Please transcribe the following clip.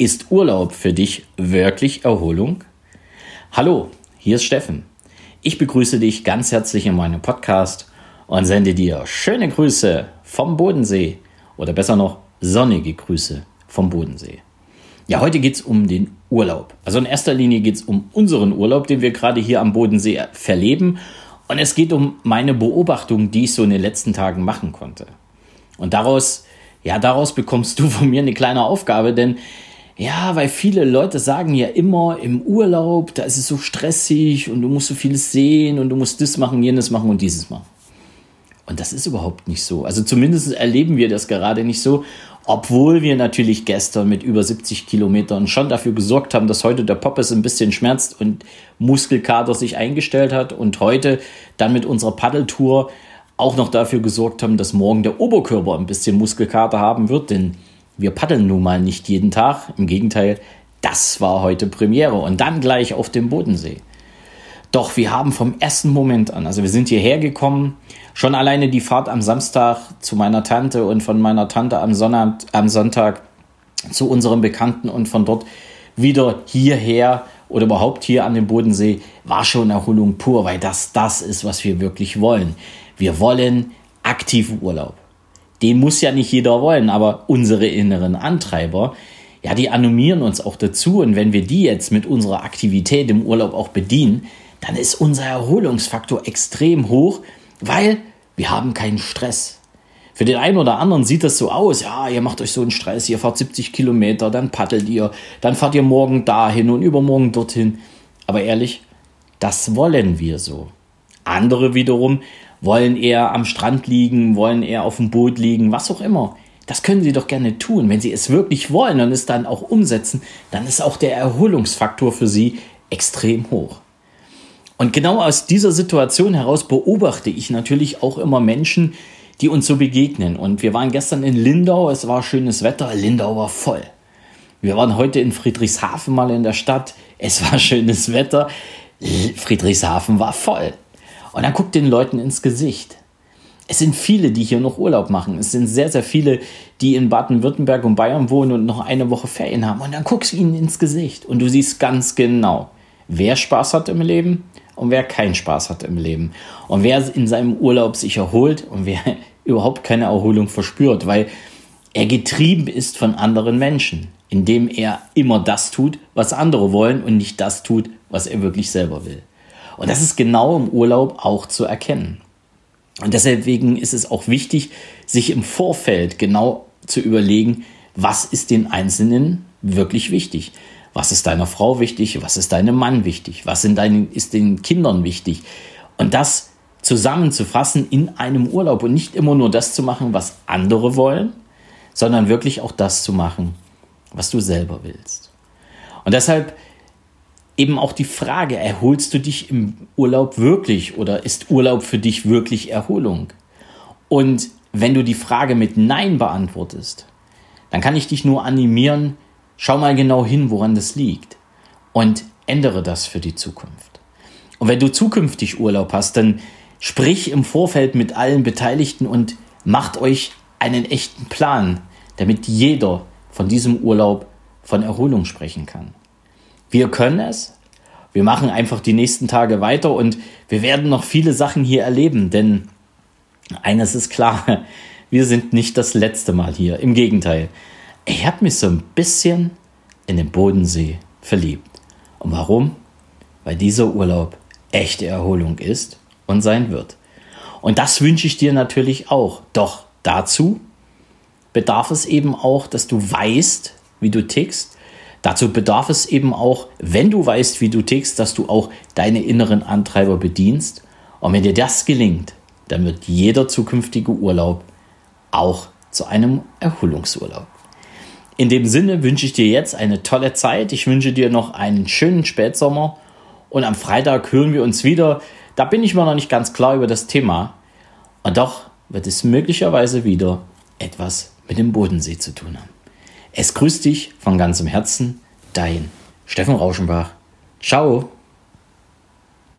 Ist Urlaub für dich wirklich Erholung? Hallo, hier ist Steffen. Ich begrüße dich ganz herzlich in meinem Podcast und sende dir schöne Grüße vom Bodensee oder besser noch sonnige Grüße vom Bodensee. Ja, heute geht es um den Urlaub. Also in erster Linie geht es um unseren Urlaub, den wir gerade hier am Bodensee verleben. Und es geht um meine Beobachtung, die ich so in den letzten Tagen machen konnte. Und daraus, ja, daraus bekommst du von mir eine kleine Aufgabe, denn ja, weil viele Leute sagen ja immer im Urlaub, da ist es so stressig und du musst so vieles sehen und du musst das machen, jenes machen und dieses machen. Und das ist überhaupt nicht so. Also zumindest erleben wir das gerade nicht so, obwohl wir natürlich gestern mit über 70 Kilometern schon dafür gesorgt haben, dass heute der Poppes ein bisschen schmerzt und Muskelkater sich eingestellt hat und heute dann mit unserer Paddeltour auch noch dafür gesorgt haben, dass morgen der Oberkörper ein bisschen Muskelkater haben wird, denn wir paddeln nun mal nicht jeden Tag. Im Gegenteil, das war heute Premiere und dann gleich auf dem Bodensee. Doch wir haben vom ersten Moment an, also wir sind hierher gekommen, schon alleine die Fahrt am Samstag zu meiner Tante und von meiner Tante am, Sonnabend, am Sonntag zu unserem Bekannten und von dort wieder hierher oder überhaupt hier an dem Bodensee war schon Erholung pur, weil das das ist, was wir wirklich wollen. Wir wollen aktiven Urlaub den muss ja nicht jeder wollen, aber unsere inneren Antreiber, ja, die animieren uns auch dazu. Und wenn wir die jetzt mit unserer Aktivität im Urlaub auch bedienen, dann ist unser Erholungsfaktor extrem hoch, weil wir haben keinen Stress. Für den einen oder anderen sieht das so aus, ja, ihr macht euch so einen Stress, ihr fahrt 70 Kilometer, dann paddelt ihr, dann fahrt ihr morgen dahin und übermorgen dorthin. Aber ehrlich, das wollen wir so. Andere wiederum wollen eher am Strand liegen, wollen eher auf dem Boot liegen, was auch immer. Das können sie doch gerne tun. Wenn sie es wirklich wollen und es dann auch umsetzen, dann ist auch der Erholungsfaktor für sie extrem hoch. Und genau aus dieser Situation heraus beobachte ich natürlich auch immer Menschen, die uns so begegnen. Und wir waren gestern in Lindau, es war schönes Wetter, Lindau war voll. Wir waren heute in Friedrichshafen mal in der Stadt, es war schönes Wetter, Friedrichshafen war voll. Und dann guckt den Leuten ins Gesicht. Es sind viele, die hier noch Urlaub machen. Es sind sehr, sehr viele, die in Baden-Württemberg und Bayern wohnen und noch eine Woche Ferien haben. Und dann guckst du ihnen ins Gesicht und du siehst ganz genau, wer Spaß hat im Leben und wer keinen Spaß hat im Leben. Und wer in seinem Urlaub sich erholt und wer überhaupt keine Erholung verspürt, weil er getrieben ist von anderen Menschen, indem er immer das tut, was andere wollen und nicht das tut, was er wirklich selber will. Und das ist genau im Urlaub auch zu erkennen. Und deswegen ist es auch wichtig, sich im Vorfeld genau zu überlegen, was ist den Einzelnen wirklich wichtig? Was ist deiner Frau wichtig? Was ist deinem Mann wichtig? Was sind deinen, ist den Kindern wichtig? Und das zusammenzufassen in einem Urlaub und nicht immer nur das zu machen, was andere wollen, sondern wirklich auch das zu machen, was du selber willst. Und deshalb eben auch die Frage, erholst du dich im Urlaub wirklich oder ist Urlaub für dich wirklich Erholung? Und wenn du die Frage mit Nein beantwortest, dann kann ich dich nur animieren, schau mal genau hin, woran das liegt und ändere das für die Zukunft. Und wenn du zukünftig Urlaub hast, dann sprich im Vorfeld mit allen Beteiligten und macht euch einen echten Plan, damit jeder von diesem Urlaub von Erholung sprechen kann. Wir können es. Wir machen einfach die nächsten Tage weiter und wir werden noch viele Sachen hier erleben, denn eines ist klar, wir sind nicht das letzte Mal hier. Im Gegenteil, ich habe mich so ein bisschen in den Bodensee verliebt. Und warum? Weil dieser Urlaub echte Erholung ist und sein wird. Und das wünsche ich dir natürlich auch. Doch dazu bedarf es eben auch, dass du weißt, wie du tickst Dazu bedarf es eben auch, wenn du weißt, wie du tickst, dass du auch deine inneren Antreiber bedienst. Und wenn dir das gelingt, dann wird jeder zukünftige Urlaub auch zu einem Erholungsurlaub. In dem Sinne wünsche ich dir jetzt eine tolle Zeit. Ich wünsche dir noch einen schönen Spätsommer. Und am Freitag hören wir uns wieder. Da bin ich mir noch nicht ganz klar über das Thema. Und doch wird es möglicherweise wieder etwas mit dem Bodensee zu tun haben. Es grüßt dich von ganzem Herzen, dein Steffen Rauschenbach. Ciao.